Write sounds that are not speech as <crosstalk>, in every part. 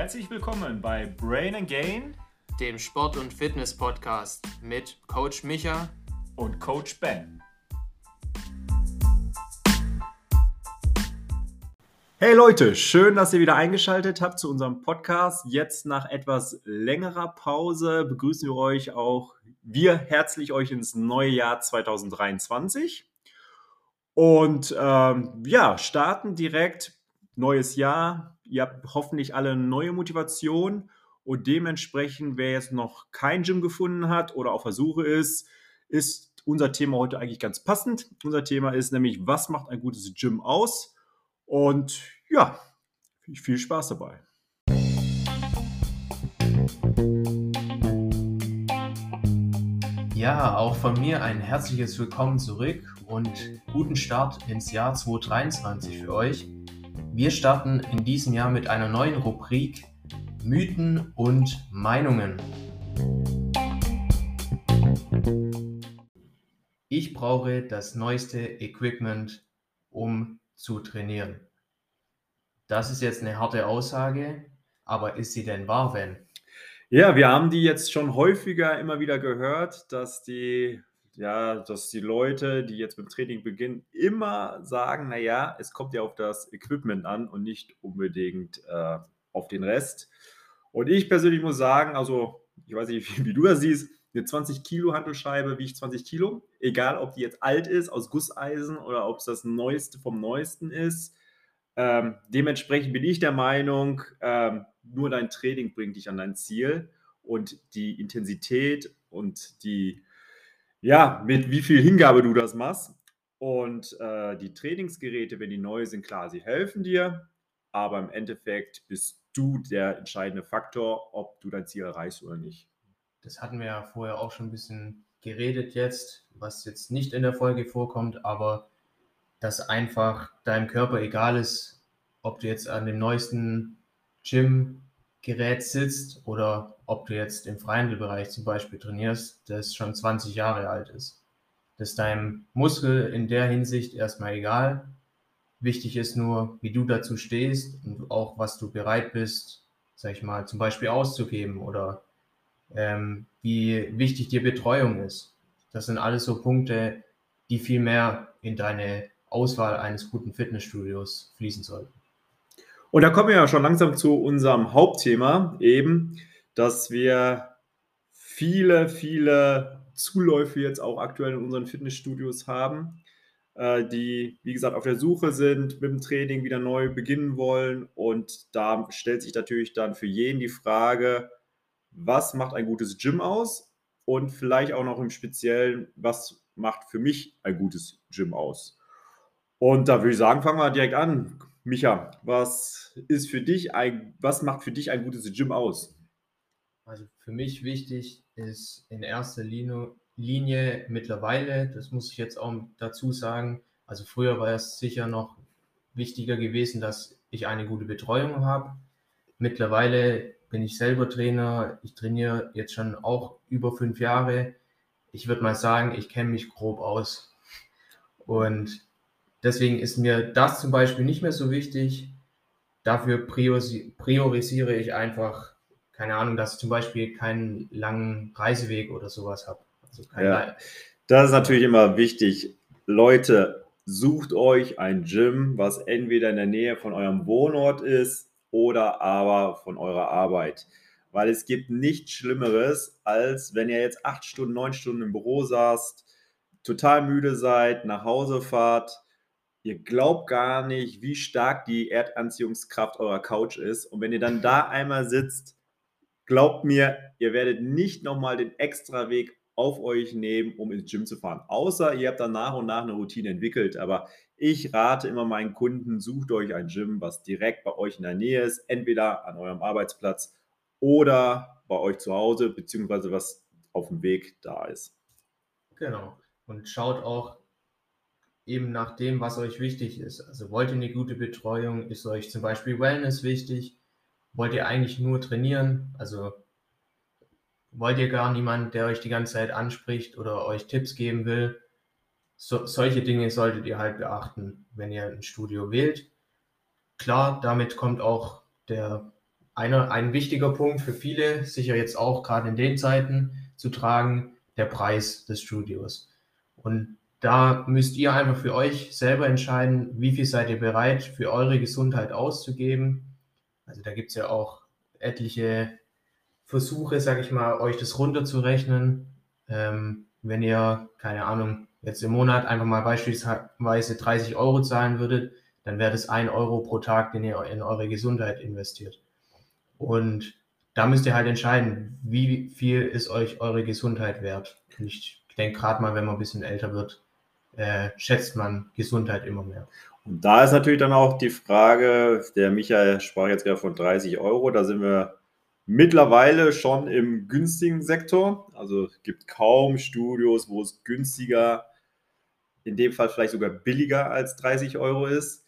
Herzlich willkommen bei Brain and Gain, dem Sport- und Fitness-Podcast mit Coach Micha und Coach Ben. Hey Leute, schön, dass ihr wieder eingeschaltet habt zu unserem Podcast. Jetzt nach etwas längerer Pause begrüßen wir euch auch, wir herzlich euch ins neue Jahr 2023. Und ähm, ja, starten direkt neues Jahr. Ihr habt hoffentlich alle neue Motivation und dementsprechend, wer jetzt noch kein Gym gefunden hat oder auf Versuche ist, ist unser Thema heute eigentlich ganz passend. Unser Thema ist nämlich, was macht ein gutes Gym aus? Und ja, viel Spaß dabei. Ja, auch von mir ein herzliches Willkommen zurück und guten Start ins Jahr 2023 für euch. Wir starten in diesem Jahr mit einer neuen Rubrik Mythen und Meinungen. Ich brauche das neueste Equipment, um zu trainieren. Das ist jetzt eine harte Aussage, aber ist sie denn wahr, wenn? Ja, wir haben die jetzt schon häufiger immer wieder gehört, dass die ja, dass die Leute, die jetzt mit dem Training beginnen, immer sagen, naja, es kommt ja auf das Equipment an und nicht unbedingt äh, auf den Rest. Und ich persönlich muss sagen, also ich weiß nicht, <laughs> wie, wie du das siehst, eine 20 Kilo Handelscheibe wiegt 20 Kilo, egal ob die jetzt alt ist, aus Gusseisen oder ob es das Neueste vom Neuesten ist. Ähm, dementsprechend bin ich der Meinung, ähm, nur dein Training bringt dich an dein Ziel und die Intensität und die ja, mit wie viel Hingabe du das machst. Und äh, die Trainingsgeräte, wenn die neu sind, klar, sie helfen dir, aber im Endeffekt bist du der entscheidende Faktor, ob du dein Ziel erreichst oder nicht. Das hatten wir ja vorher auch schon ein bisschen geredet jetzt, was jetzt nicht in der Folge vorkommt, aber dass einfach deinem Körper egal ist, ob du jetzt an dem neuesten Gym-Gerät sitzt oder ob du jetzt im Freihandelbereich zum Beispiel trainierst, das schon 20 Jahre alt ist. Das ist deinem Muskel in der Hinsicht erstmal egal. Wichtig ist nur, wie du dazu stehst und auch, was du bereit bist, sag ich mal, zum Beispiel auszugeben oder ähm, wie wichtig dir Betreuung ist. Das sind alles so Punkte, die viel mehr in deine Auswahl eines guten Fitnessstudios fließen sollten. Und da kommen wir ja schon langsam zu unserem Hauptthema, eben dass wir viele, viele Zuläufe jetzt auch aktuell in unseren Fitnessstudios haben, äh, die, wie gesagt, auf der Suche sind, mit dem Training wieder neu beginnen wollen. Und da stellt sich natürlich dann für jeden die Frage, was macht ein gutes Gym aus? Und vielleicht auch noch im Speziellen, was macht für mich ein gutes Gym aus? Und da würde ich sagen, fangen wir direkt an. Micha, was ist für dich ein, was macht für dich ein gutes Gym aus? Also für mich wichtig ist in erster Linie, Linie mittlerweile, das muss ich jetzt auch dazu sagen, also früher war es sicher noch wichtiger gewesen, dass ich eine gute Betreuung habe. Mittlerweile bin ich selber Trainer, ich trainiere jetzt schon auch über fünf Jahre. Ich würde mal sagen, ich kenne mich grob aus. Und deswegen ist mir das zum Beispiel nicht mehr so wichtig. Dafür priorisiere ich einfach keine Ahnung, dass ich zum Beispiel keinen langen Reiseweg oder sowas habe. Also ja, das ist natürlich immer wichtig. Leute, sucht euch ein Gym, was entweder in der Nähe von eurem Wohnort ist oder aber von eurer Arbeit. Weil es gibt nichts Schlimmeres, als wenn ihr jetzt acht Stunden, neun Stunden im Büro saßt, total müde seid, nach Hause fahrt. Ihr glaubt gar nicht, wie stark die Erdanziehungskraft eurer Couch ist. Und wenn ihr dann da einmal sitzt, Glaubt mir, ihr werdet nicht nochmal den extra Weg auf euch nehmen, um ins Gym zu fahren. Außer ihr habt dann nach und nach eine Routine entwickelt. Aber ich rate immer meinen Kunden, sucht euch ein Gym, was direkt bei euch in der Nähe ist, entweder an eurem Arbeitsplatz oder bei euch zu Hause, beziehungsweise was auf dem Weg da ist. Genau. Und schaut auch eben nach dem, was euch wichtig ist. Also wollt ihr eine gute Betreuung? Ist euch zum Beispiel Wellness wichtig? Wollt ihr eigentlich nur trainieren? Also wollt ihr gar niemanden, der euch die ganze Zeit anspricht oder euch Tipps geben will? So, solche Dinge solltet ihr halt beachten, wenn ihr ein Studio wählt. Klar, damit kommt auch der einer, ein wichtiger Punkt für viele, sicher jetzt auch gerade in den Zeiten zu tragen, der Preis des Studios. Und da müsst ihr einfach für euch selber entscheiden, wie viel seid ihr bereit für eure Gesundheit auszugeben. Also da gibt es ja auch etliche Versuche, sage ich mal, euch das runterzurechnen. Ähm, wenn ihr, keine Ahnung, jetzt im Monat einfach mal beispielsweise 30 Euro zahlen würdet, dann wäre das ein Euro pro Tag, den ihr in eure Gesundheit investiert. Und da müsst ihr halt entscheiden, wie viel ist euch eure Gesundheit wert. Und ich denke gerade mal, wenn man ein bisschen älter wird, äh, schätzt man Gesundheit immer mehr. Und da ist natürlich dann auch die Frage, der Michael sprach jetzt gerade von 30 Euro, da sind wir mittlerweile schon im günstigen Sektor. Also es gibt kaum Studios, wo es günstiger, in dem Fall vielleicht sogar billiger als 30 Euro ist.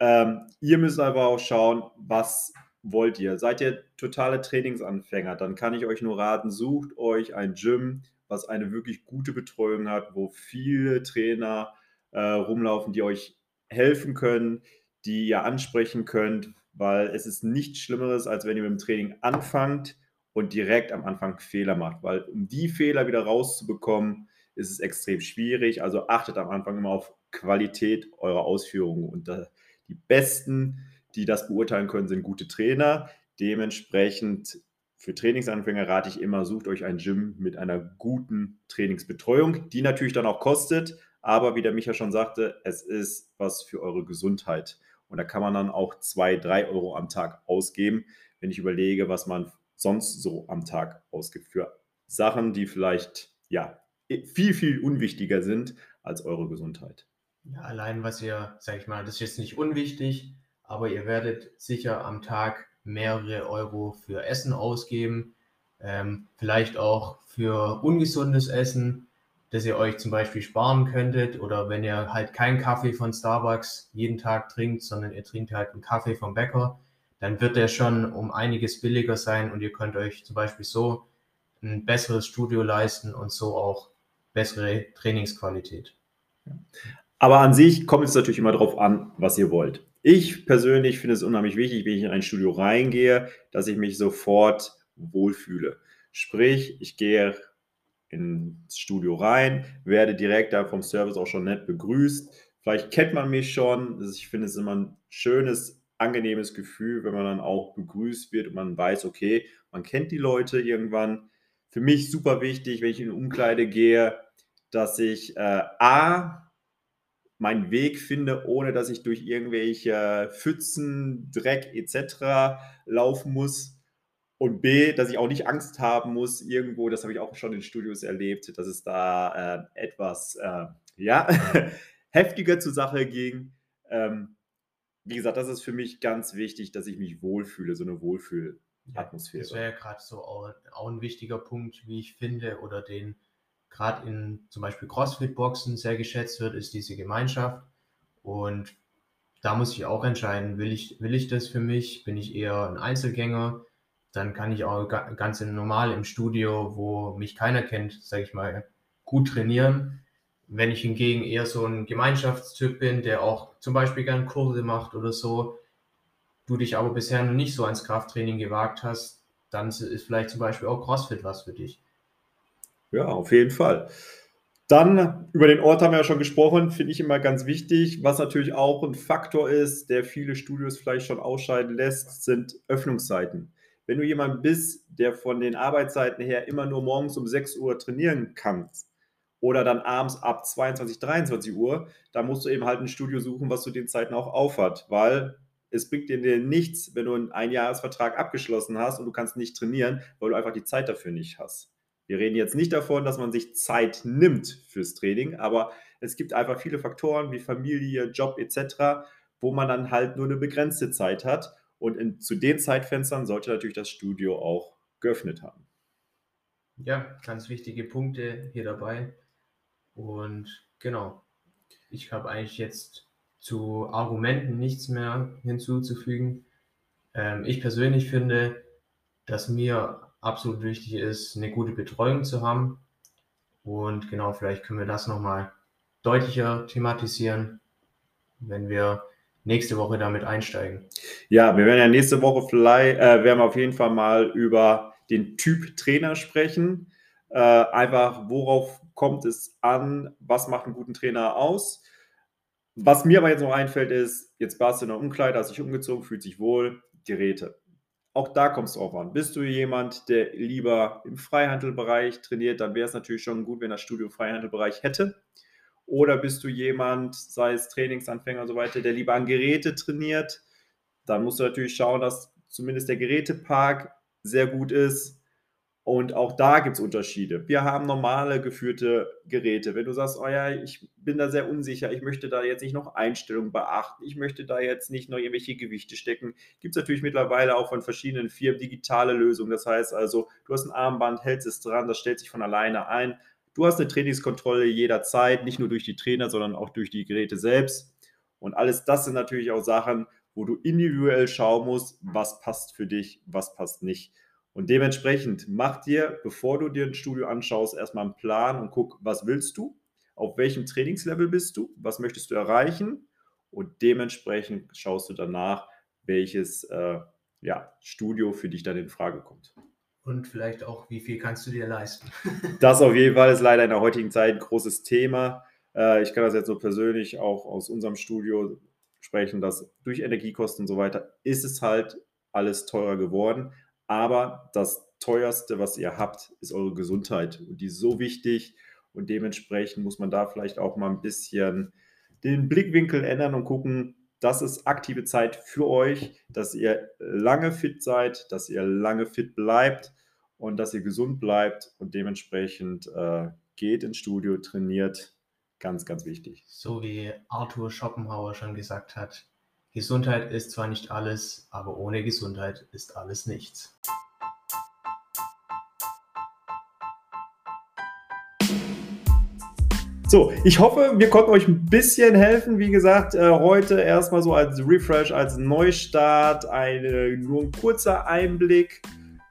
Ähm, ihr müsst aber auch schauen, was wollt ihr. Seid ihr totale Trainingsanfänger, dann kann ich euch nur raten, sucht euch ein Gym, was eine wirklich gute Betreuung hat, wo viele Trainer äh, rumlaufen, die euch helfen können, die ihr ansprechen könnt, weil es ist nichts Schlimmeres, als wenn ihr mit dem Training anfangt und direkt am Anfang Fehler macht, weil um die Fehler wieder rauszubekommen, ist es extrem schwierig. Also achtet am Anfang immer auf Qualität eurer Ausführungen und äh, die besten, die das beurteilen können, sind gute Trainer. Dementsprechend für Trainingsanfänger rate ich immer, sucht euch ein Gym mit einer guten Trainingsbetreuung, die natürlich dann auch kostet, aber wie der Micha schon sagte, es ist was für eure Gesundheit. Und da kann man dann auch zwei, drei Euro am Tag ausgeben, wenn ich überlege, was man sonst so am Tag ausgibt für Sachen, die vielleicht ja viel, viel unwichtiger sind als eure Gesundheit. Ja, allein was ihr, sag ich mal, das ist jetzt nicht unwichtig, aber ihr werdet sicher am Tag mehrere Euro für Essen ausgeben, ähm, vielleicht auch für ungesundes Essen, das ihr euch zum Beispiel sparen könntet oder wenn ihr halt keinen Kaffee von Starbucks jeden Tag trinkt, sondern ihr trinkt halt einen Kaffee vom Bäcker, dann wird der schon um einiges billiger sein und ihr könnt euch zum Beispiel so ein besseres Studio leisten und so auch bessere Trainingsqualität. Aber an sich kommt es natürlich immer darauf an, was ihr wollt. Ich persönlich finde es unheimlich wichtig, wenn ich in ein Studio reingehe, dass ich mich sofort wohlfühle. Sprich, ich gehe ins Studio rein, werde direkt da vom Service auch schon nett begrüßt. Vielleicht kennt man mich schon. Ich finde es immer ein schönes, angenehmes Gefühl, wenn man dann auch begrüßt wird und man weiß, okay, man kennt die Leute irgendwann. Für mich super wichtig, wenn ich in Umkleide gehe, dass ich äh, A, meinen Weg finde, ohne dass ich durch irgendwelche Pfützen, Dreck etc. laufen muss. Und B, dass ich auch nicht Angst haben muss irgendwo, das habe ich auch schon in Studios erlebt, dass es da äh, etwas, äh, ja, <laughs> heftiger zur Sache ging. Ähm, wie gesagt, das ist für mich ganz wichtig, dass ich mich wohlfühle, so eine Wohlfühlatmosphäre. Ja, das wäre ja gerade so auch, auch, ein wichtiger Punkt, wie ich finde, oder den gerade in zum Beispiel CrossFit-Boxen sehr geschätzt wird, ist diese Gemeinschaft. Und da muss ich auch entscheiden, will ich, will ich das für mich? Bin ich eher ein Einzelgänger? dann kann ich auch ganz normal im Studio, wo mich keiner kennt, sage ich mal, gut trainieren. Wenn ich hingegen eher so ein Gemeinschaftstyp bin, der auch zum Beispiel gern Kurse macht oder so, du dich aber bisher noch nicht so ans Krafttraining gewagt hast, dann ist vielleicht zum Beispiel auch CrossFit was für dich. Ja, auf jeden Fall. Dann über den Ort haben wir ja schon gesprochen, finde ich immer ganz wichtig. Was natürlich auch ein Faktor ist, der viele Studios vielleicht schon ausscheiden lässt, sind Öffnungszeiten. Wenn du jemand bist, der von den Arbeitszeiten her immer nur morgens um 6 Uhr trainieren kannst oder dann abends ab 22, 23 Uhr, dann musst du eben halt ein Studio suchen, was zu den Zeiten auch aufhat, weil es bringt dir nichts, wenn du einen Einjahresvertrag abgeschlossen hast und du kannst nicht trainieren, weil du einfach die Zeit dafür nicht hast. Wir reden jetzt nicht davon, dass man sich Zeit nimmt fürs Training, aber es gibt einfach viele Faktoren wie Familie, Job etc., wo man dann halt nur eine begrenzte Zeit hat und in, zu den Zeitfenstern sollte natürlich das Studio auch geöffnet haben. Ja, ganz wichtige Punkte hier dabei. Und genau, ich habe eigentlich jetzt zu Argumenten nichts mehr hinzuzufügen. Ähm, ich persönlich finde, dass mir absolut wichtig ist, eine gute Betreuung zu haben. Und genau, vielleicht können wir das nochmal deutlicher thematisieren, wenn wir nächste Woche damit einsteigen. Ja, wir werden ja nächste Woche vielleicht, äh, werden wir auf jeden Fall mal über den Typ Trainer sprechen. Äh, einfach, worauf kommt es an? Was macht einen guten Trainer aus? Was mir aber jetzt noch einfällt, ist, jetzt warst du in der Umkleide, hast dich umgezogen, fühlt sich wohl, Geräte. Auch da kommt es drauf an. Bist du jemand, der lieber im Freihandelbereich trainiert, dann wäre es natürlich schon gut, wenn das Studio Freihandelbereich hätte. Oder bist du jemand, sei es Trainingsanfänger und so weiter, der lieber an Geräte trainiert, dann musst du natürlich schauen, dass zumindest der Gerätepark sehr gut ist. Und auch da gibt es Unterschiede. Wir haben normale geführte Geräte. Wenn du sagst, oh ja, ich bin da sehr unsicher, ich möchte da jetzt nicht noch Einstellungen beachten, ich möchte da jetzt nicht noch irgendwelche Gewichte stecken, gibt es natürlich mittlerweile auch von verschiedenen Firmen digitale Lösungen. Das heißt also, du hast ein Armband, hältst es dran, das stellt sich von alleine ein. Du hast eine Trainingskontrolle jederzeit, nicht nur durch die Trainer, sondern auch durch die Geräte selbst. Und alles das sind natürlich auch Sachen, wo du individuell schauen musst, was passt für dich, was passt nicht. Und dementsprechend mach dir, bevor du dir ein Studio anschaust, erstmal einen Plan und guck, was willst du, auf welchem Trainingslevel bist du, was möchtest du erreichen und dementsprechend schaust du danach, welches äh, ja, Studio für dich dann in Frage kommt. Und vielleicht auch, wie viel kannst du dir leisten? <laughs> das auf jeden Fall ist leider in der heutigen Zeit ein großes Thema. Äh, ich kann das jetzt so persönlich auch aus unserem Studio sprechen, dass durch Energiekosten und so weiter ist es halt alles teurer geworden. Aber das teuerste, was ihr habt, ist eure Gesundheit. Und die ist so wichtig. Und dementsprechend muss man da vielleicht auch mal ein bisschen den Blickwinkel ändern und gucken, das ist aktive Zeit für euch, dass ihr lange fit seid, dass ihr lange fit bleibt und dass ihr gesund bleibt und dementsprechend äh, geht ins Studio, trainiert. Ganz, ganz wichtig. So wie Arthur Schopenhauer schon gesagt hat, Gesundheit ist zwar nicht alles, aber ohne Gesundheit ist alles nichts. So, ich hoffe, wir konnten euch ein bisschen helfen. Wie gesagt, äh, heute erstmal so als Refresh, als Neustart, eine, nur ein kurzer Einblick.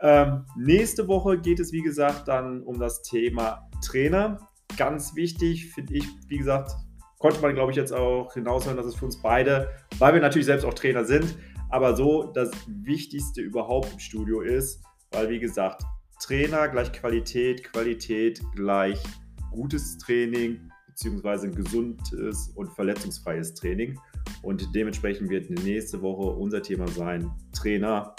Ähm, nächste Woche geht es, wie gesagt, dann um das Thema Trainer. Ganz wichtig, finde ich, wie gesagt, konnte man, glaube ich, jetzt auch hinaushören, dass es für uns beide, weil wir natürlich selbst auch Trainer sind, aber so das Wichtigste überhaupt im Studio ist, weil, wie gesagt, Trainer gleich Qualität, Qualität gleich gutes Training, beziehungsweise ein gesundes und verletzungsfreies Training. Und dementsprechend wird nächste Woche unser Thema sein, Trainer,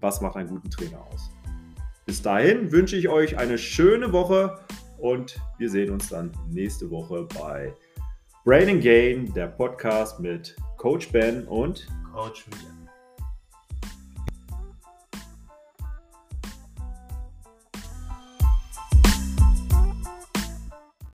was macht einen guten Trainer aus? Bis dahin wünsche ich euch eine schöne Woche und wir sehen uns dann nächste Woche bei Brain and Gain, der Podcast mit Coach Ben und Coach Michael.